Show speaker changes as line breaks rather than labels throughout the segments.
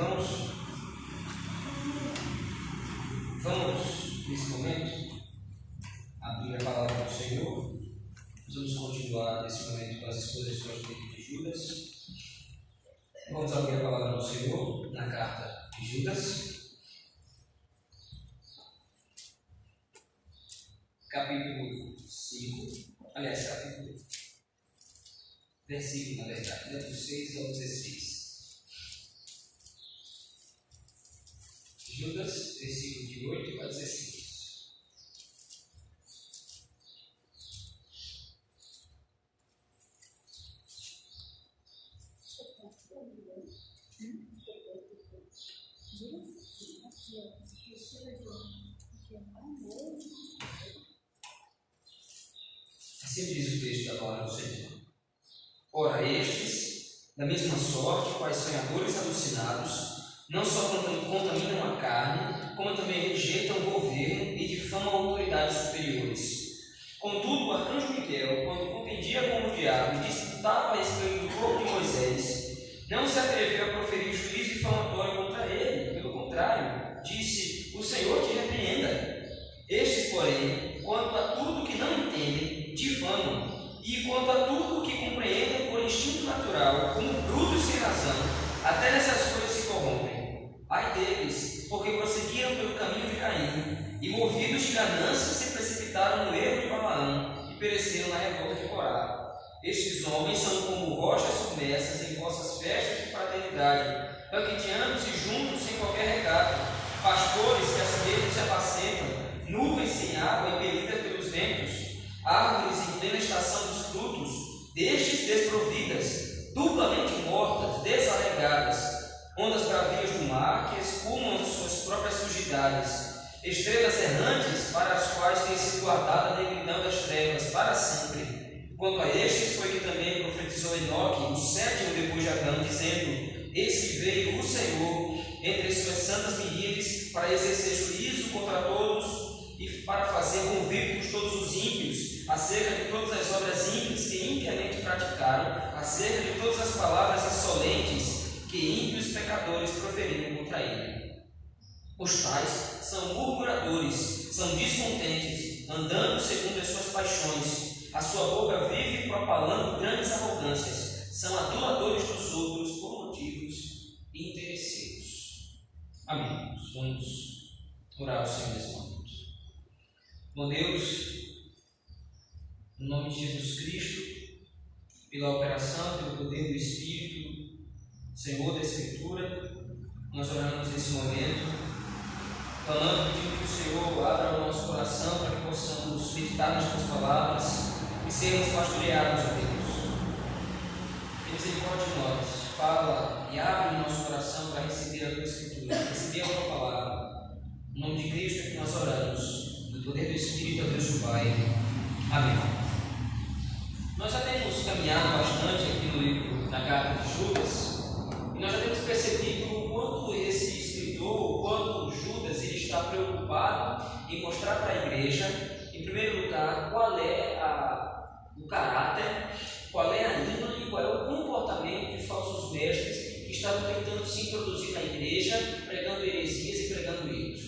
irmãos, vamos, nesse momento, abrir a palavra do Senhor. vamos continuar nesse momento com as exposições de Judas. Vamos abrir a palavra do Senhor na carta de Judas. Capítulo 5. Aliás, capítulo. Versículo, na verdade, né, do 6 ao 16. Autoridades superiores. Contudo, o arcanjo Miguel, quando contendia com o diabo e disputava a respeito do corpo de Moisés, não se atreveu a proferir juízo difamatório contra ele. Pelo contrário, disse: O Senhor te repreenda. Estes, porém, quanto a tudo que não entendem, difamam, e quanto a tudo que compreendem por instinto natural, como brutos sem razão, até nessas coisas se corrompem. Ai deles, porque prosseguiram pelo caminho de Caim, e movidos de ganância se precipitaram no erro de Balaão, e pereceram na revolta de Corá. Estes homens são como rochas submersas em vossas festas de fraternidade, banqueteando-se juntos sem qualquer recato, pastores que a si se apacentam, nuvens sem água impelidas pelos ventos, árvores em plena estação dos frutos, destes desprovidas, duplamente mortas, desarregadas, ondas bravias do mar que espumam as suas próprias sujidades, estrelas errantes para as quais tem sido guardada a negridão das trevas para sempre. Quanto a estes foi que também profetizou Enoque, o sétimo depois de Adão, dizendo: Eis que veio o Senhor entre suas santas miríades para exercer juízo contra todos e para fazer convictos todos os ímpios acerca de todas as obras ímpias que impiamente praticaram, acerca de todas as palavras insolentes que ímpios pecadores proferiram contra ele. Os tais são murmuradores, são descontentes, andando segundo as suas paixões. A sua boca vive propalando grandes arrogâncias, são aduladores dos outros por motivos interesseiros. Amém. Vamos orar ao Senhor nesse momento. Bom Deus, no nome de Jesus Cristo, pela operação, pelo poder do Espírito, Senhor da Escritura, nós oramos nesse momento, falando, pedindo que o Senhor abra o nosso coração para que possamos meditar nas tuas palavras e sermos pastoreados, ó Deus. Tem misericórdia de nós, fala e abre o nosso coração para receber a tua Escritura, receber a tua palavra. Em nome de Cristo é que nós oramos, no poder do Espírito, a Deus do Pai. Amém. Nós já temos caminhado bastante aqui no livro, na carta de Judas, em mostrar para a igreja, em primeiro lugar, qual é a, o caráter, qual é a índole, qual é o comportamento de falsos mestres que estavam tentando se introduzir na igreja, pregando heresias e pregando erros.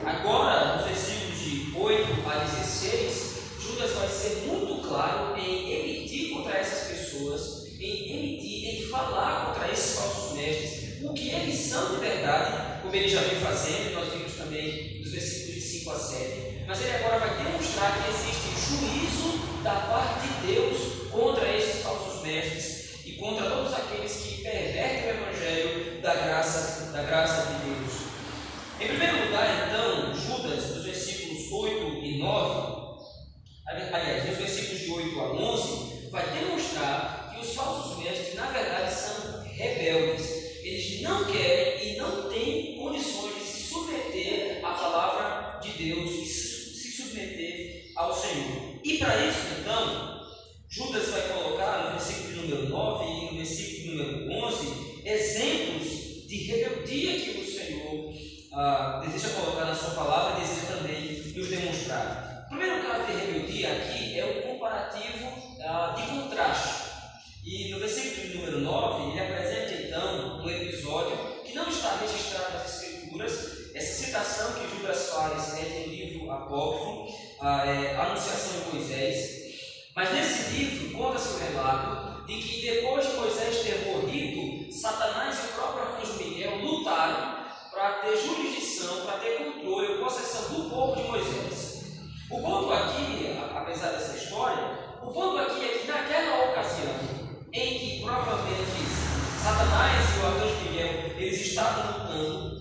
Agora, nos versículos de 8 a 16, Judas vai ser muito claro em emitir contra essas pessoas, em emitir, em falar contra esses falsos mestres, o que eles são de verdade, como ele já vem fazendo, Mas ele agora vai demonstrar que existe juízo da parte de Deus contra esses falsos mestres e contra todos aqueles que pervertem o evangelho da graça, da graça de Deus. Em primeiro lugar, então, Judas, dos versículos 8 e 9, aliás, nos versículos de 8 a 11, vai demonstrar está tratando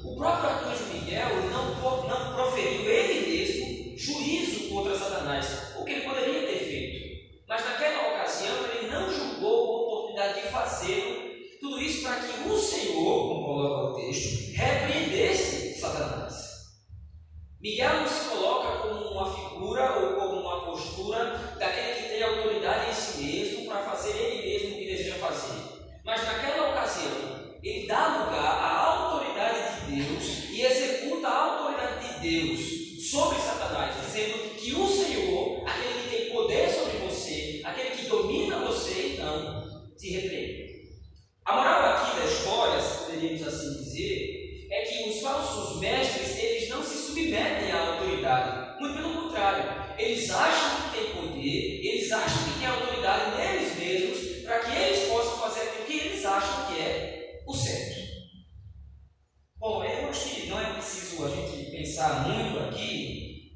pensar muito aqui,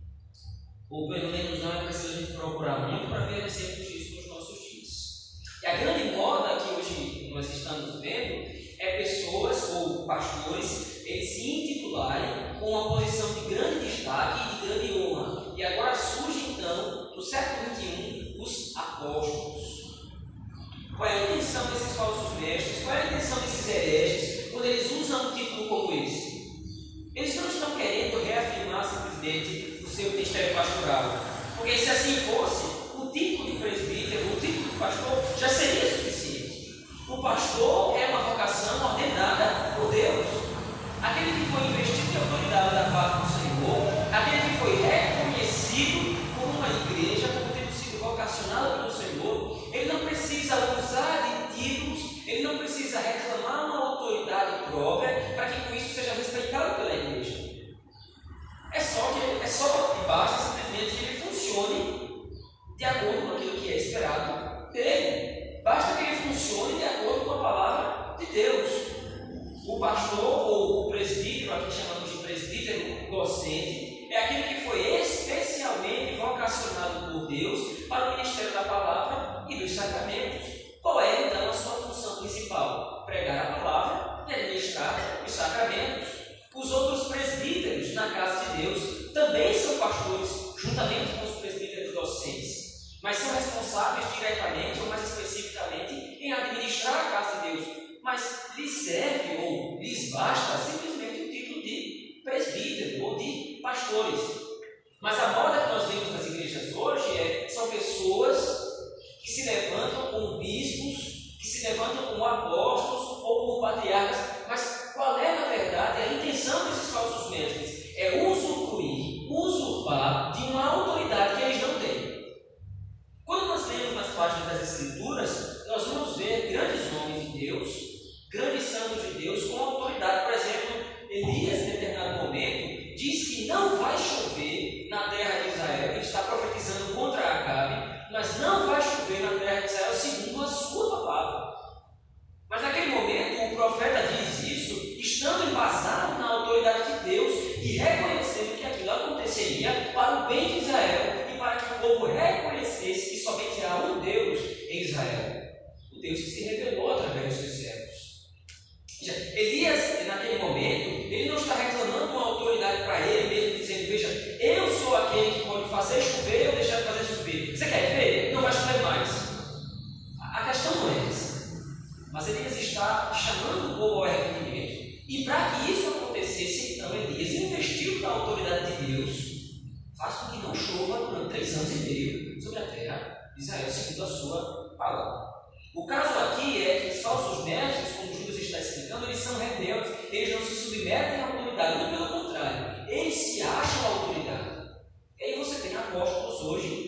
ou pelo menos não é preciso a gente procurar muito para ver exemplos disso nos nossos dias. E a grande moda que hoje nós estamos vendo é pessoas ou pastores eles se intitularem com uma posição de grande destaque e de grande honra. E agora surge então, no século XXI, os apóstolos. Qual é a intenção desses falsos mestres? Qual é a intenção desses hereges quando eles usam um título como esse? Eles não estão querendo reafirmar simplesmente o seu ministério pastoral. Porque se assim fosse, o título de presbítero, o título de pastor, já seria suficiente. O pastor é uma vocação ordenada por Deus. Aquele que foi investido de autoridade da parte do Senhor, aquele que foi reconhecido por uma igreja, como tendo sido vocacionado pelo Senhor, ele não precisa usar de títulos ele não precisa reclamar uma autoridade própria para que com isso seja respeitado pela igreja. É só que é só basta simplesmente que ele funcione de acordo com aquilo que é esperado dele. Basta que ele funcione de acordo com a palavra de Deus. O pastor hoje.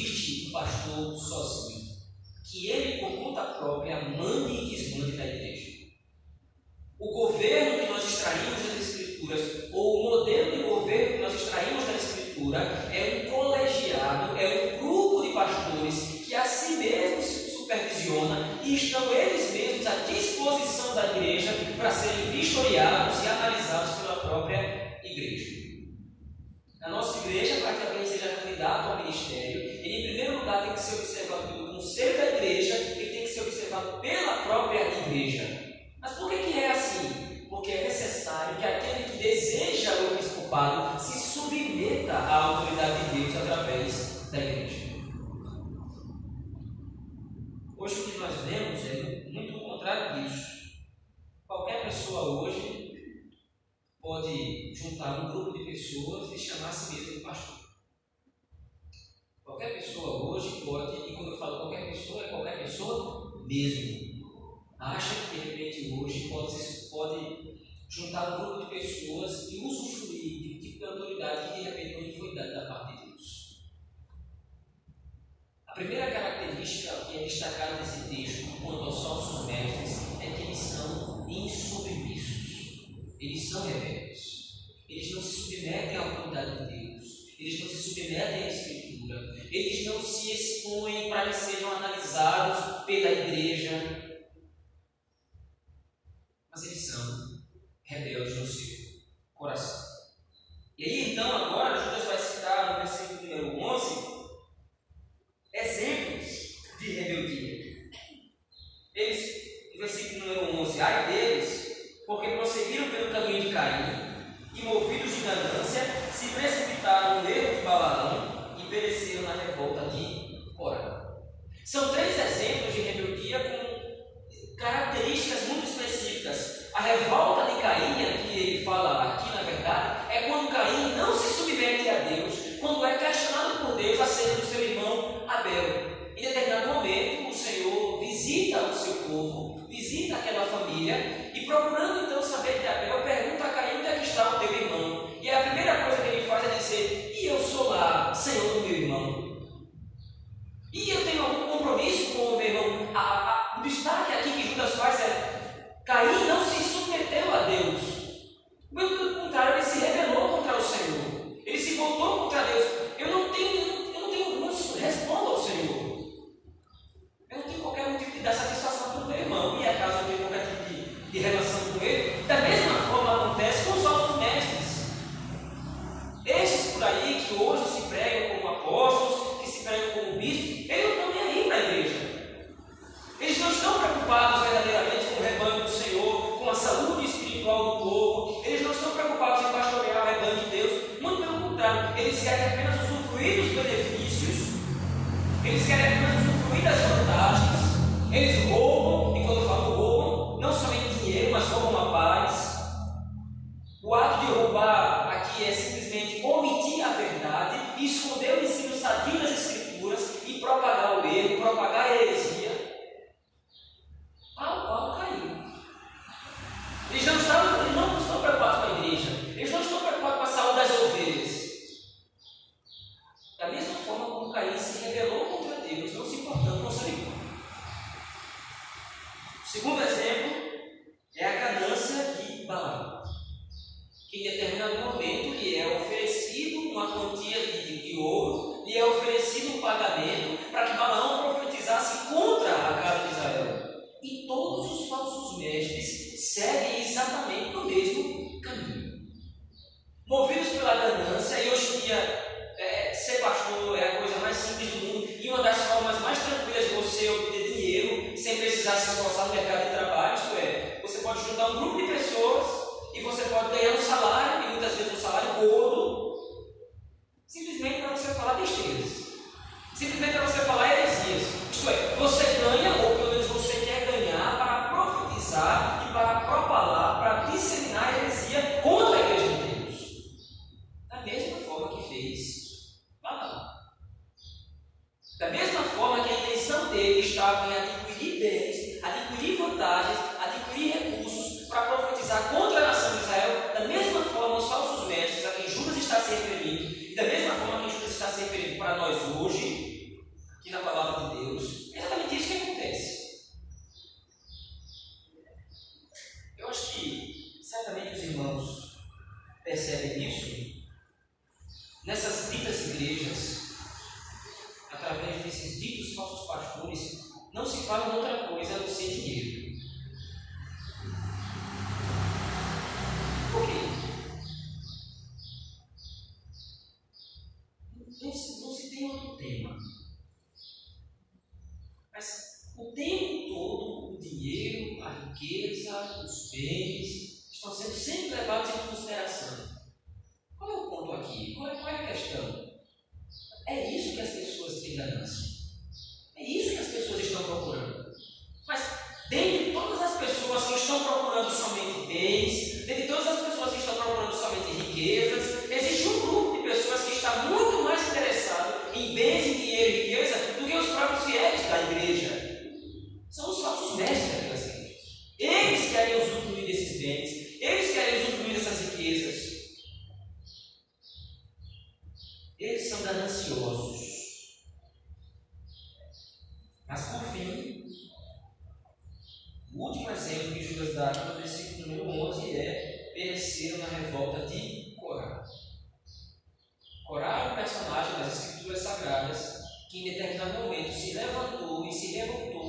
existe um pastor sozinho, que ele, por conta própria, mande e desmande da igreja. mesmo. Acha que de repente hoje pode, pode juntar um grupo de pessoas e usufruir de um tipo de autoridade que de repente não foi dada da parte de Deus. A primeira característica que é destacada nesse texto quanto aos falsos mestres é que eles são insubmissos. Eles são rebeldes. Eles não se submetem à autoridade de Deus. Eles não se submetem a esse eles não se expõem para que sejam analisados pela igreja, mas eles são rebeldes no seu coração. E aí então, agora, Judas vai citar no versículo número 11 exemplos de rebeldia. Eles, no versículo número 11, ai deles, porque prosseguiram pelo caminho de Caim e, movidos de ganância, se precipitaram no erro de Balaão pereceram na revolta de Cora. São três exemplos de rebeldia com características muito específicas. A revolta de Caim Eles roubam, e quando eu falo roubam, não somente dinheiro, mas roubam a paz. O ato de roubar aqui é simplesmente omitir a verdade e esconder o ensino sadio tema. Mas o tempo todo, o dinheiro, a riqueza, os bens, estão sendo sempre levados em consideração. e se levantou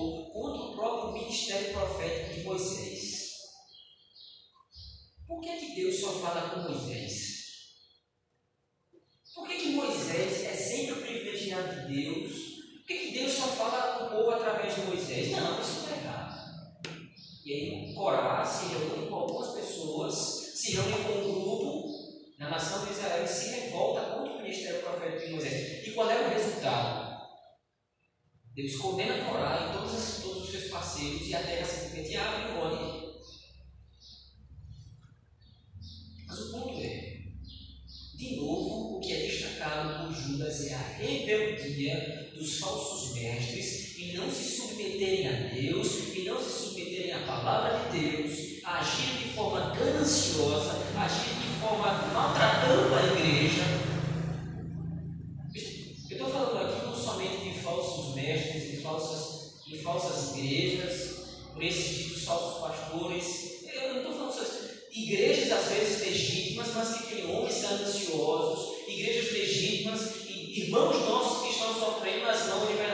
igrejas às vezes legítimas, mas que têm homens ansiosos, igrejas legítimas, irmãos nossos que estão sofrendo, mas não universalmente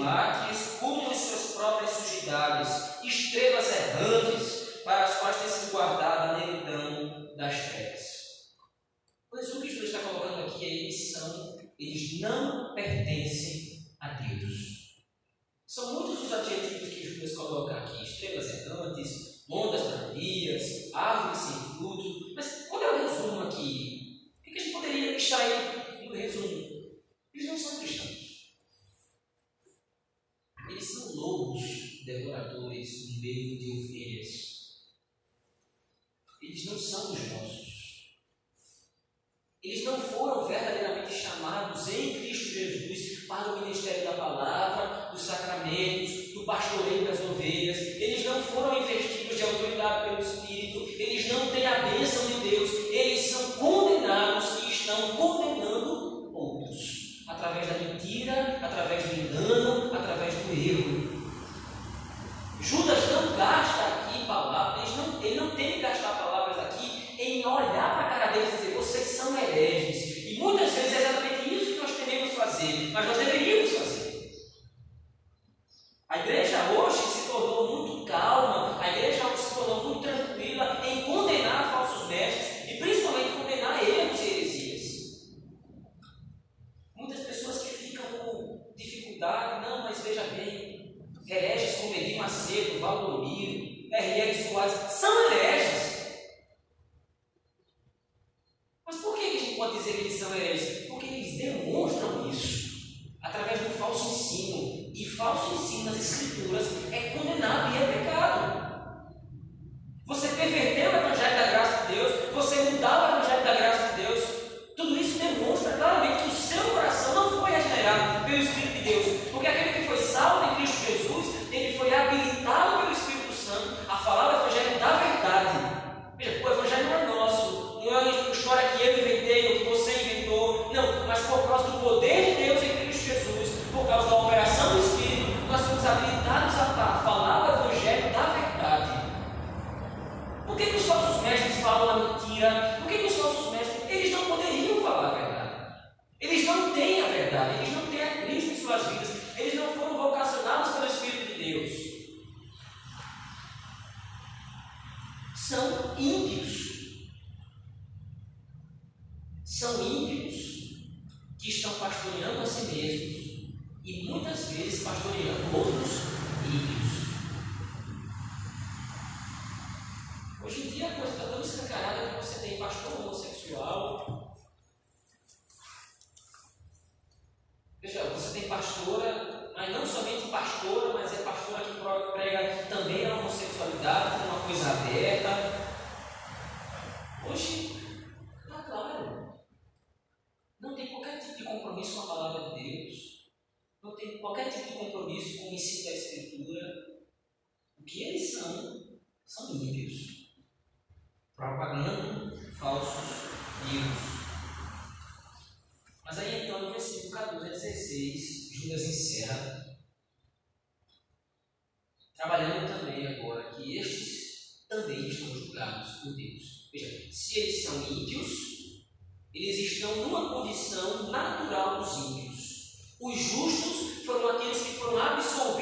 垃圾 ele não tem O que eles são, são ímpios. Propagando falsos ídolos. Mas aí então, no versículo 14 a 16, Judas encerra, trabalhando também agora que estes também estão julgados por Deus. Veja, se eles são ímpios, eles estão numa condição natural dos ímpios. Os justos foram aqueles que foram absolvidos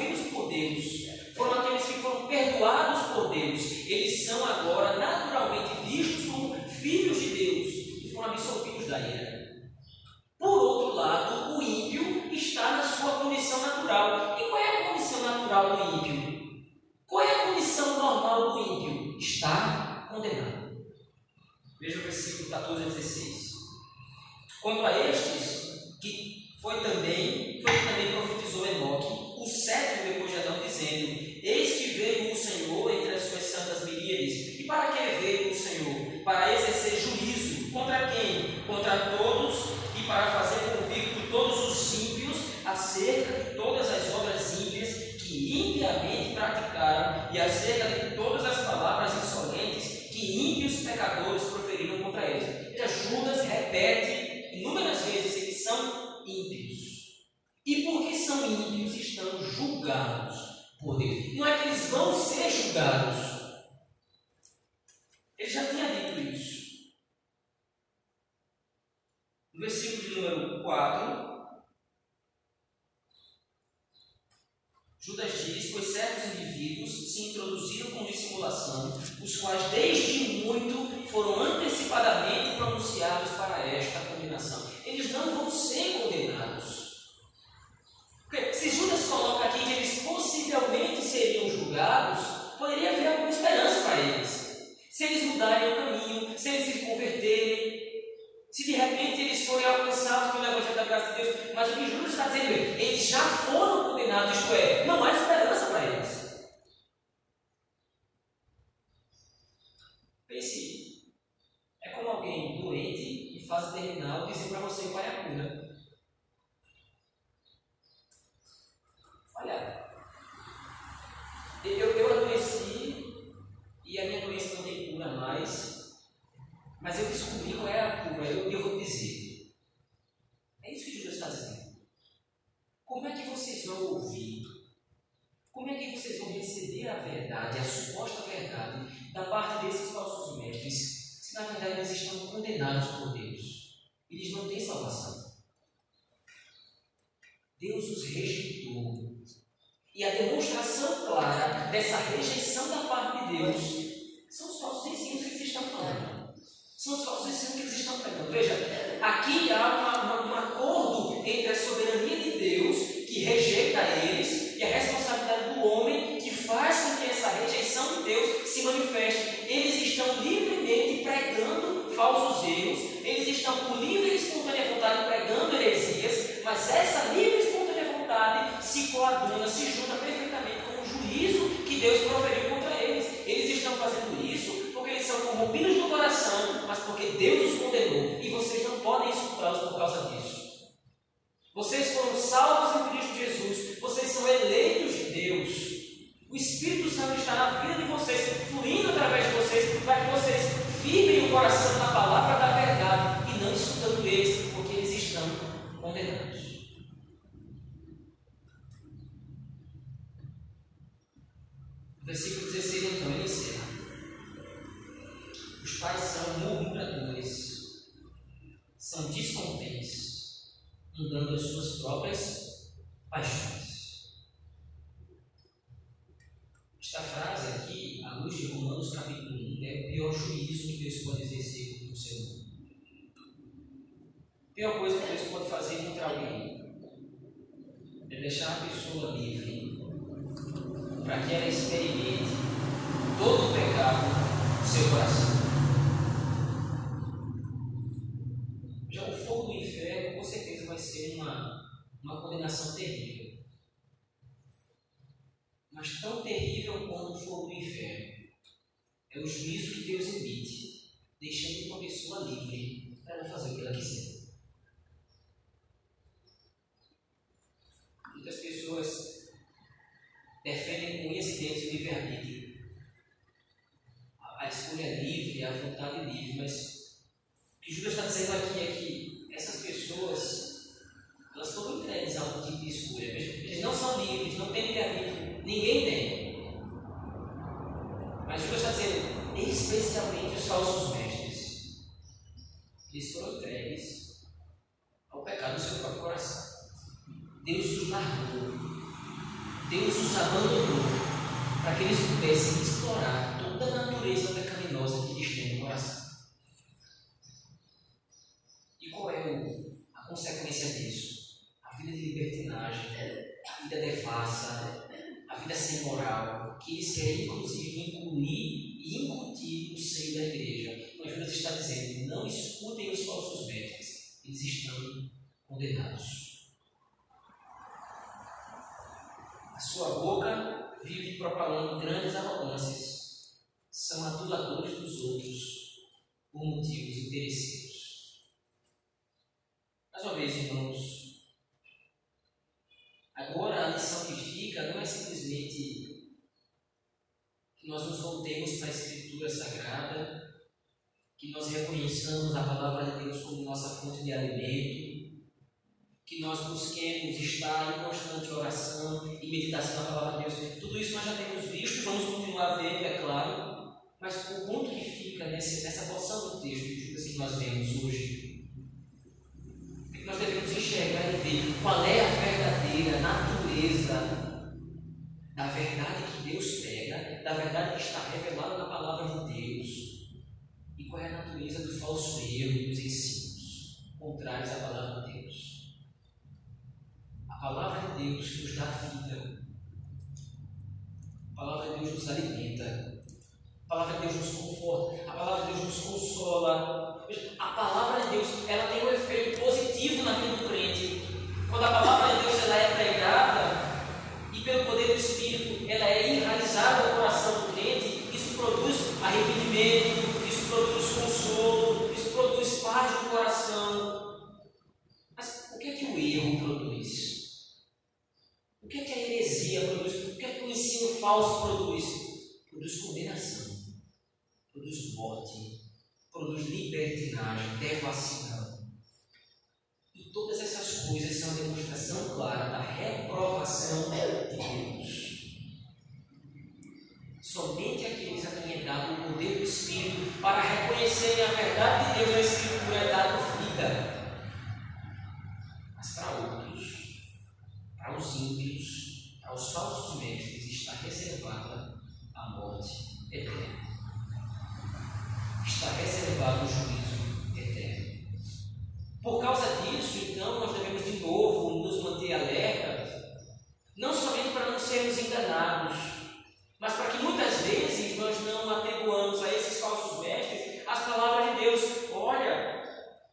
quando a este Mas o que Judas está dizendo é, eles já foram condenados, isto é, não há se manifeste. Eles estão livremente pregando falsos erros, eles estão com livre e espontânea vontade pregando heresias, mas essa livre e espontânea vontade se coaduna, se junta perfeitamente com o juízo que Deus proferiu contra eles. Eles estão fazendo isso porque eles são corrompidos no coração, mas porque Deus os condenou e vocês não podem escutá-los por causa disso. Vocês foram salvos em Cristo Jesus, vocês são eleitos de Deus. O Espírito Santo está na vida de vocês, fluindo através de vocês, para que vocês vibrem o coração na palavra da verdade e não escutando eles, porque eles estão condenados. Versículo pior coisa que Deus pode fazer contra alguém é deixar a pessoa livre para que ela experimente todo o pecado do seu coração. Já o fogo do inferno com certeza vai ser uma, uma condenação terrível. Mas tão terrível quanto o fogo do inferno é o juízo que Deus emite, deixando uma pessoa livre para fazer o que ela quiser. largou. Deus os abandonou para que eles pudessem explorar toda a natureza pecaminosa que eles têm no coração. Fica nessa, porção do texto que nós vemos hoje, que nós devemos enxergar e ver? Qual é a verdadeira natureza da verdade que Deus pega, da verdade que está revelada na palavra de Deus, e qual é a natureza do falso erro dos ensinos contrários à palavra de Deus. A palavra de Deus nos dá vida, a palavra de Deus nos alimenta, a palavra de Deus nos conforta, a palavra de Deus nos consola. A palavra de Deus ela tem um efeito positivo na vida do crente. Quando a palavra de Deus ela é pregada, e pelo poder do Espírito ela é enraizada no coração do crente, isso produz arrependimento, isso produz consolo, isso produz paz no coração. Mas o que é que o erro produz? O que é que a heresia produz? O que é que o ensino falso produz? Produz condenação, produz morte, produz libertinagem, devassidão. E todas essas coisas são a demonstração clara da reprovação de Deus. Somente aqueles a quem é dado o poder do Espírito para reconhecerem a verdade de Deus na Escritura é dado vida. Mas para outros, para os ímpios, para os falsos mestres, está reservada a morte eterna. Está reservado o juízo eterno. Por causa disso, então, nós devemos de novo nos manter alertas, não somente para não sermos enganados, mas para que muitas vezes nós não atribuamos a esses falsos mestres as palavras de Deus. Olha,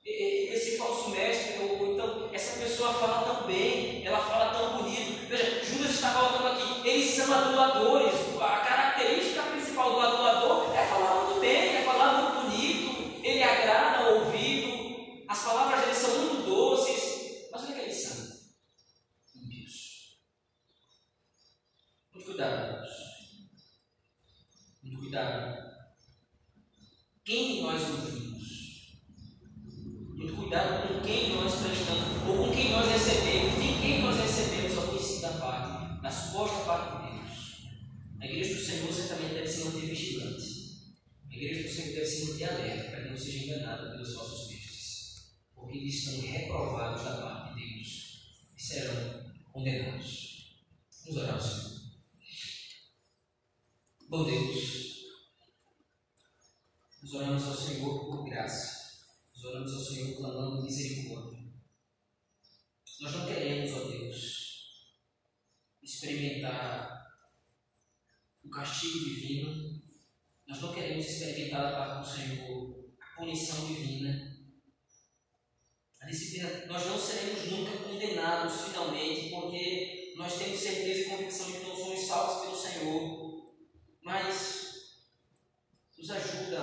esse falso mestre, ou então essa pessoa fala tão bem, ela fala tão bonito. Veja, Judas está colocando aqui, eles são aduladores. A característica principal do adulador é falar muito bem, é falar muito bonito, ele agrada o ouvido, as palavras dele são muito doces, mas o que, é que eles são? Ímpios. Muito cuidado, Muito cuidado. Quem nós ouvimos? Muito cuidado com quem nós prestamos, ou com quem nós recebemos, de quem nós recebemos a conhecida parte, na suposta parte de Deus. A igreja do Senhor certamente deve se manter vigilante. A igreja do Senhor deve se manter alerta para que não seja enganada pelos falsos mestres, porque eles estão reprovados da parte de Deus e serão condenados. Vamos orar ao Senhor. Bom Deus, nós oramos ao Senhor por graça, nós oramos ao Senhor clamando misericórdia. Nós não queremos, ó Deus, experimentar o castigo divino, nós não queremos experimentar da parte do Senhor a punição divina. A disciplina, nós não seremos nunca condenados finalmente, porque nós temos certeza e convicção de que não somos salvos pelo Senhor. Mas nos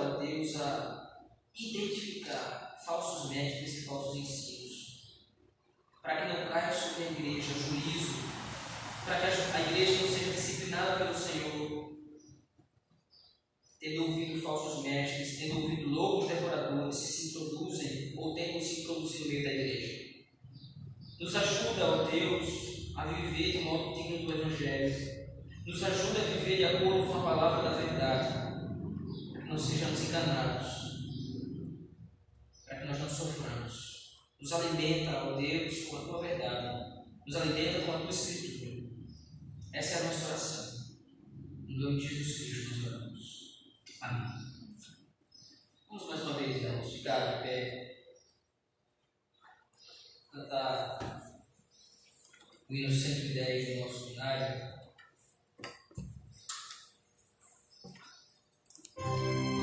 ó Deus, a identificar falsos mestres e falsos ensinos, para que não caia sobre a igreja juízo, para que a igreja não seja disciplinada pelo Senhor, tendo ouvido falsos mestres, tendo ouvido lobos devoradores que se introduzem ou tentam se introduzir no meio da igreja. Nos ajuda, ó Deus, a viver de modo digno do Evangelho nos ajuda a viver de acordo com a palavra da verdade, não sejamos enganados, para que nós não soframos. Nos alimenta, ó Deus, com a tua verdade, nos alimenta com a tua escritura. Essa é a nossa oração. Em nome de Jesus Cristo nós oramos. Amém. Vamos mais uma vez, irmãos, ficar de pé, cantar o hino 110 do nosso binário. Música